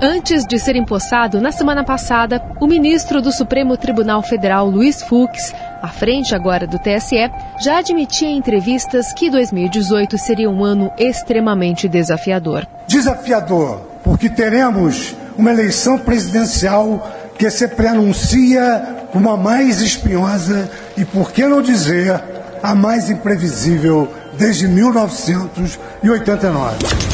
Antes de ser empossado na semana passada, o ministro do Supremo Tribunal Federal, Luiz Fux, à frente agora do TSE, já admitia em entrevistas que 2018 seria um ano extremamente desafiador. Desafiador, porque teremos uma eleição presidencial que se preanuncia como a mais espinhosa e, por que não dizer, a mais imprevisível desde 1989.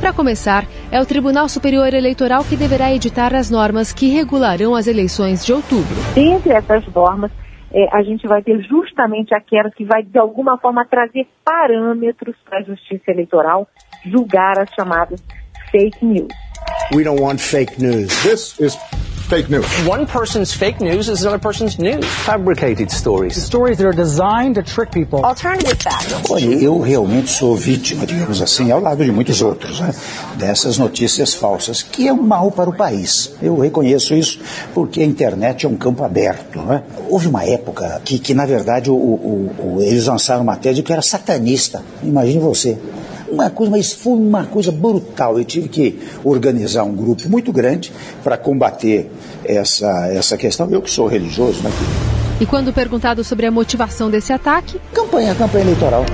Para começar, é o Tribunal Superior Eleitoral que deverá editar as normas que regularão as eleições de outubro. Entre essas normas, é, a gente vai ter justamente aquelas que vai, de alguma forma, trazer parâmetros para a justiça eleitoral julgar as chamadas fake news. We don't want fake news. This is fake news. One person's fake news is another person's news. Fabricated stories. Stories that are designed to trick people. Alternative facts. Olha, eu realmente sou vítima, digamos assim, ao lado de muitos outros, né, dessas notícias falsas, que é um mal para o país. Eu reconheço isso porque a internet é um campo aberto. Né? Houve uma época que, que na verdade, o, o, o, eles lançaram uma tese que era satanista. Imagine você uma coisa, mas foi uma coisa brutal. Eu tive que organizar um grupo muito grande para combater essa, essa questão. Eu que sou religioso, né? E quando perguntado sobre a motivação desse ataque? Campanha, campanha eleitoral.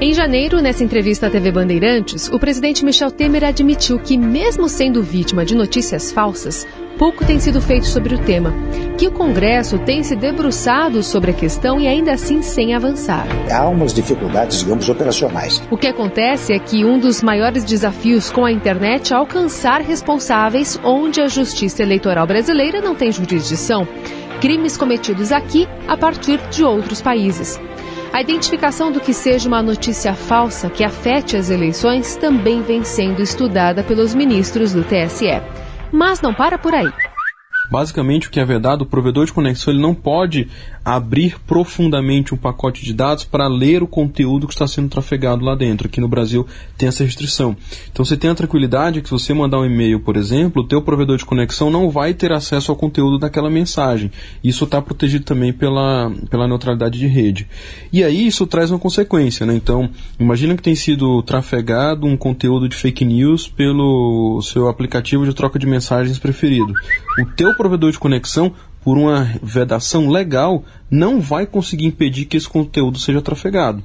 Em janeiro, nessa entrevista à TV Bandeirantes, o presidente Michel Temer admitiu que, mesmo sendo vítima de notícias falsas, pouco tem sido feito sobre o tema, que o Congresso tem se debruçado sobre a questão e ainda assim sem avançar. Há umas dificuldades, digamos, operacionais. O que acontece é que um dos maiores desafios com a internet é alcançar responsáveis onde a justiça eleitoral brasileira não tem jurisdição. Crimes cometidos aqui a partir de outros países. A identificação do que seja uma notícia falsa que afete as eleições também vem sendo estudada pelos ministros do TSE. Mas não para por aí. Basicamente, o que é vedado, o provedor de conexão ele não pode abrir profundamente um pacote de dados para ler o conteúdo que está sendo trafegado lá dentro. Aqui no Brasil tem essa restrição. Então você tem a tranquilidade que se você mandar um e-mail, por exemplo, o teu provedor de conexão não vai ter acesso ao conteúdo daquela mensagem. Isso está protegido também pela, pela neutralidade de rede. E aí isso traz uma consequência, né? Então, imagina que tem sido trafegado um conteúdo de fake news pelo seu aplicativo de troca de mensagens preferido. O teu provedor de conexão por uma vedação legal, não vai conseguir impedir que esse conteúdo seja trafegado.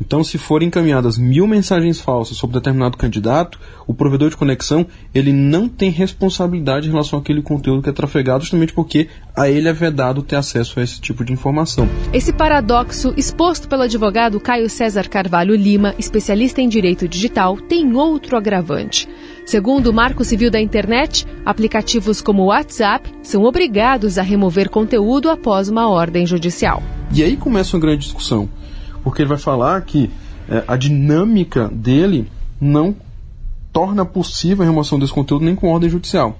Então, se forem encaminhadas mil mensagens falsas sobre determinado candidato, o provedor de conexão ele não tem responsabilidade em relação àquele conteúdo que é trafegado, justamente porque a ele é vedado ter acesso a esse tipo de informação. Esse paradoxo, exposto pelo advogado Caio César Carvalho Lima, especialista em direito digital, tem outro agravante. Segundo o Marco Civil da Internet, aplicativos como o WhatsApp são obrigados a remover conteúdo após uma ordem judicial. E aí começa uma grande discussão porque ele vai falar que é, a dinâmica dele não torna possível a remoção desse conteúdo nem com ordem judicial.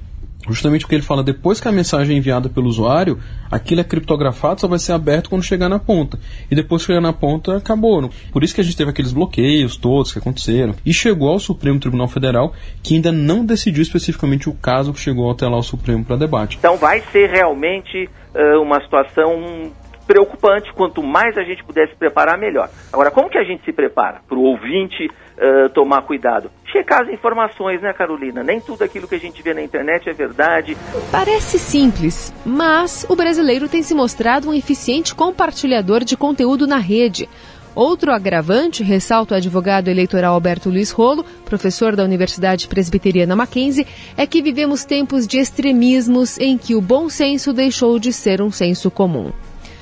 Justamente porque ele fala, depois que a mensagem é enviada pelo usuário, aquilo é criptografado, só vai ser aberto quando chegar na ponta. E depois que chegar na ponta, acabou. Por isso que a gente teve aqueles bloqueios todos que aconteceram. E chegou ao Supremo Tribunal Federal, que ainda não decidiu especificamente o caso que chegou até lá ao Supremo para debate. Então vai ser realmente uh, uma situação preocupante. Quanto mais a gente puder se preparar, melhor. Agora, como que a gente se prepara? Para o ouvinte uh, tomar cuidado. Checar as informações, né, Carolina? Nem tudo aquilo que a gente vê na internet é verdade. Parece simples, mas o brasileiro tem se mostrado um eficiente compartilhador de conteúdo na rede. Outro agravante, ressalta o advogado eleitoral Alberto Luiz Rolo, professor da Universidade Presbiteriana Mackenzie, é que vivemos tempos de extremismos em que o bom senso deixou de ser um senso comum.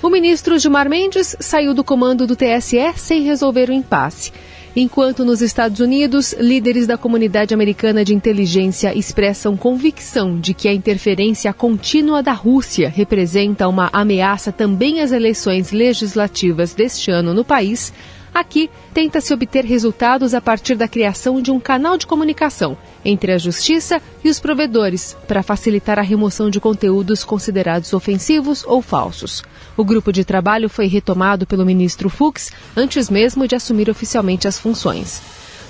O ministro Gilmar Mendes saiu do comando do TSE sem resolver o impasse. Enquanto nos Estados Unidos, líderes da comunidade americana de inteligência expressam convicção de que a interferência contínua da Rússia representa uma ameaça também às eleições legislativas deste ano no país, Aqui, tenta-se obter resultados a partir da criação de um canal de comunicação entre a Justiça e os provedores para facilitar a remoção de conteúdos considerados ofensivos ou falsos. O grupo de trabalho foi retomado pelo ministro Fux antes mesmo de assumir oficialmente as funções.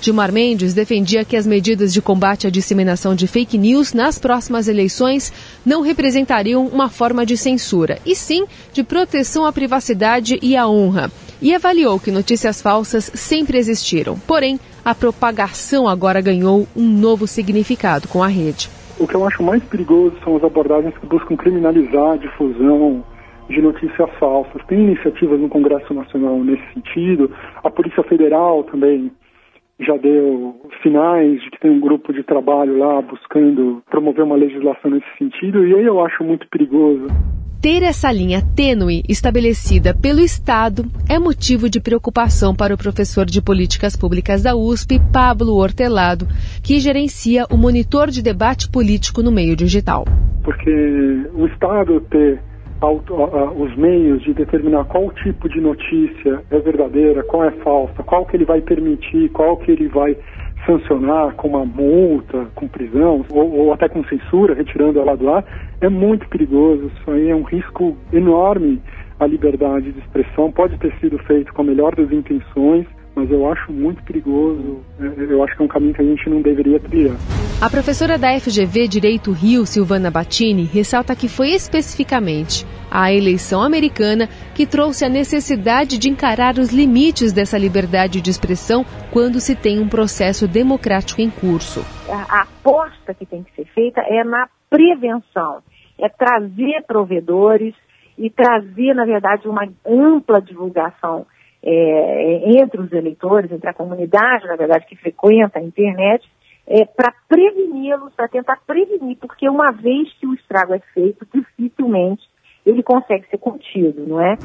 Gilmar Mendes defendia que as medidas de combate à disseminação de fake news nas próximas eleições não representariam uma forma de censura, e sim de proteção à privacidade e à honra. E avaliou que notícias falsas sempre existiram, porém, a propagação agora ganhou um novo significado com a rede. O que eu acho mais perigoso são as abordagens que buscam criminalizar a difusão de notícias falsas. Tem iniciativas no Congresso Nacional nesse sentido. A Polícia Federal também já deu sinais de que tem um grupo de trabalho lá buscando promover uma legislação nesse sentido, e aí eu acho muito perigoso. Ter essa linha tênue estabelecida pelo Estado é motivo de preocupação para o professor de políticas públicas da USP, Pablo Hortelado, que gerencia o monitor de debate político no meio digital. Porque o Estado ter os meios de determinar qual tipo de notícia é verdadeira, qual é falsa, qual que ele vai permitir, qual que ele vai sancionar com uma multa, com prisão ou, ou, até com censura, retirando ela do ar, é muito perigoso. Isso aí é um risco enorme à liberdade de expressão. Pode ter sido feito com a melhor das intenções, mas eu acho muito perigoso. É, eu acho que é um caminho que a gente não deveria trilhar. A professora da FGV Direito Rio, Silvana Battini, ressalta que foi especificamente a eleição americana que trouxe a necessidade de encarar os limites dessa liberdade de expressão quando se tem um processo democrático em curso. A aposta que tem que ser feita é na prevenção, é trazer provedores e trazer, na verdade, uma ampla divulgação é, entre os eleitores, entre a comunidade, na verdade, que frequenta a internet, é, para preveni-los, para tentar prevenir, porque uma vez que o estrago é feito, dificilmente ele consegue ser contido, não é?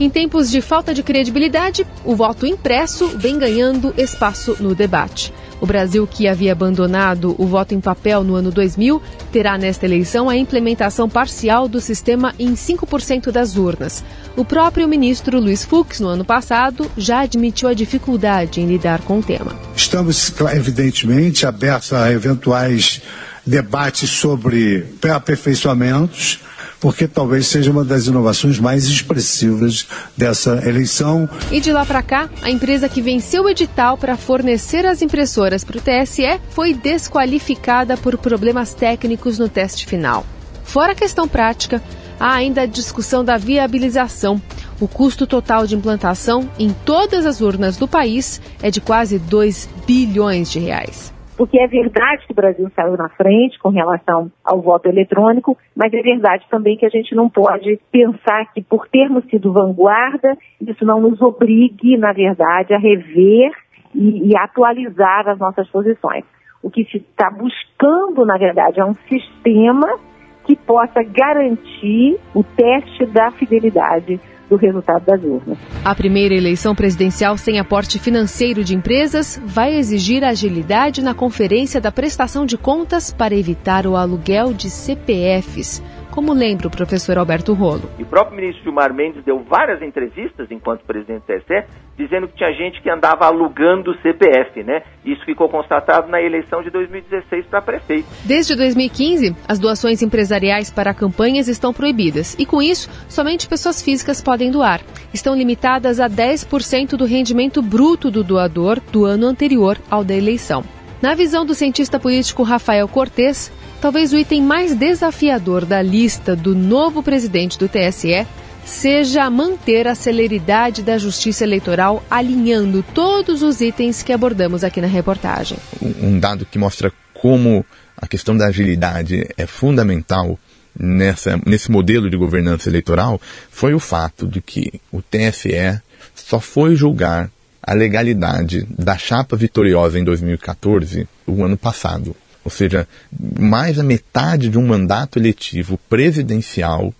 Em tempos de falta de credibilidade, o voto impresso vem ganhando espaço no debate. O Brasil, que havia abandonado o voto em papel no ano 2000, terá nesta eleição a implementação parcial do sistema em 5% das urnas. O próprio ministro Luiz Fux, no ano passado, já admitiu a dificuldade em lidar com o tema. Estamos, evidentemente, abertos a eventuais debates sobre aperfeiçoamentos porque talvez seja uma das inovações mais expressivas dessa eleição. E de lá para cá, a empresa que venceu o edital para fornecer as impressoras para o TSE foi desqualificada por problemas técnicos no teste final. Fora a questão prática, há ainda a discussão da viabilização. O custo total de implantação em todas as urnas do país é de quase 2 bilhões de reais porque é verdade que o Brasil saiu na frente com relação ao voto eletrônico, mas é verdade também que a gente não pode pensar que por termos sido vanguarda, isso não nos obrigue, na verdade, a rever e, e atualizar as nossas posições. O que se está buscando, na verdade, é um sistema que possa garantir o teste da fidelidade do resultado das urnas. A primeira eleição presidencial sem aporte financeiro de empresas vai exigir agilidade na conferência da prestação de contas para evitar o aluguel de CPFs como lembra o professor Alberto Rolo. E o próprio ministro Gilmar Mendes deu várias entrevistas enquanto presidente do TSE, dizendo que tinha gente que andava alugando o CPF, né? Isso ficou constatado na eleição de 2016 para prefeito. Desde 2015, as doações empresariais para campanhas estão proibidas e, com isso, somente pessoas físicas podem doar. Estão limitadas a 10% do rendimento bruto do doador do ano anterior ao da eleição. Na visão do cientista político Rafael Cortes, talvez o item mais desafiador da lista do novo presidente do TSE seja manter a celeridade da justiça eleitoral, alinhando todos os itens que abordamos aqui na reportagem. Um dado que mostra como a questão da agilidade é fundamental nessa, nesse modelo de governança eleitoral foi o fato de que o TSE só foi julgar a legalidade da chapa vitoriosa em 2014, o ano passado. Ou seja, mais da metade de um mandato eletivo presidencial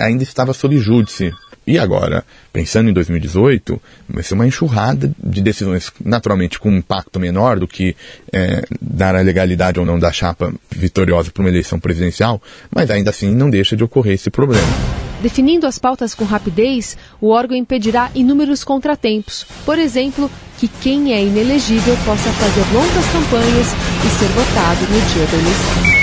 ainda estava sob júdice. E agora, pensando em 2018, vai ser uma enxurrada de decisões, naturalmente com um impacto menor do que é, dar a legalidade ou não da chapa vitoriosa para uma eleição presidencial, mas ainda assim não deixa de ocorrer esse problema. Definindo as pautas com rapidez, o órgão impedirá inúmeros contratempos. Por exemplo, que quem é inelegível possa fazer longas campanhas e ser votado no dia da eleição.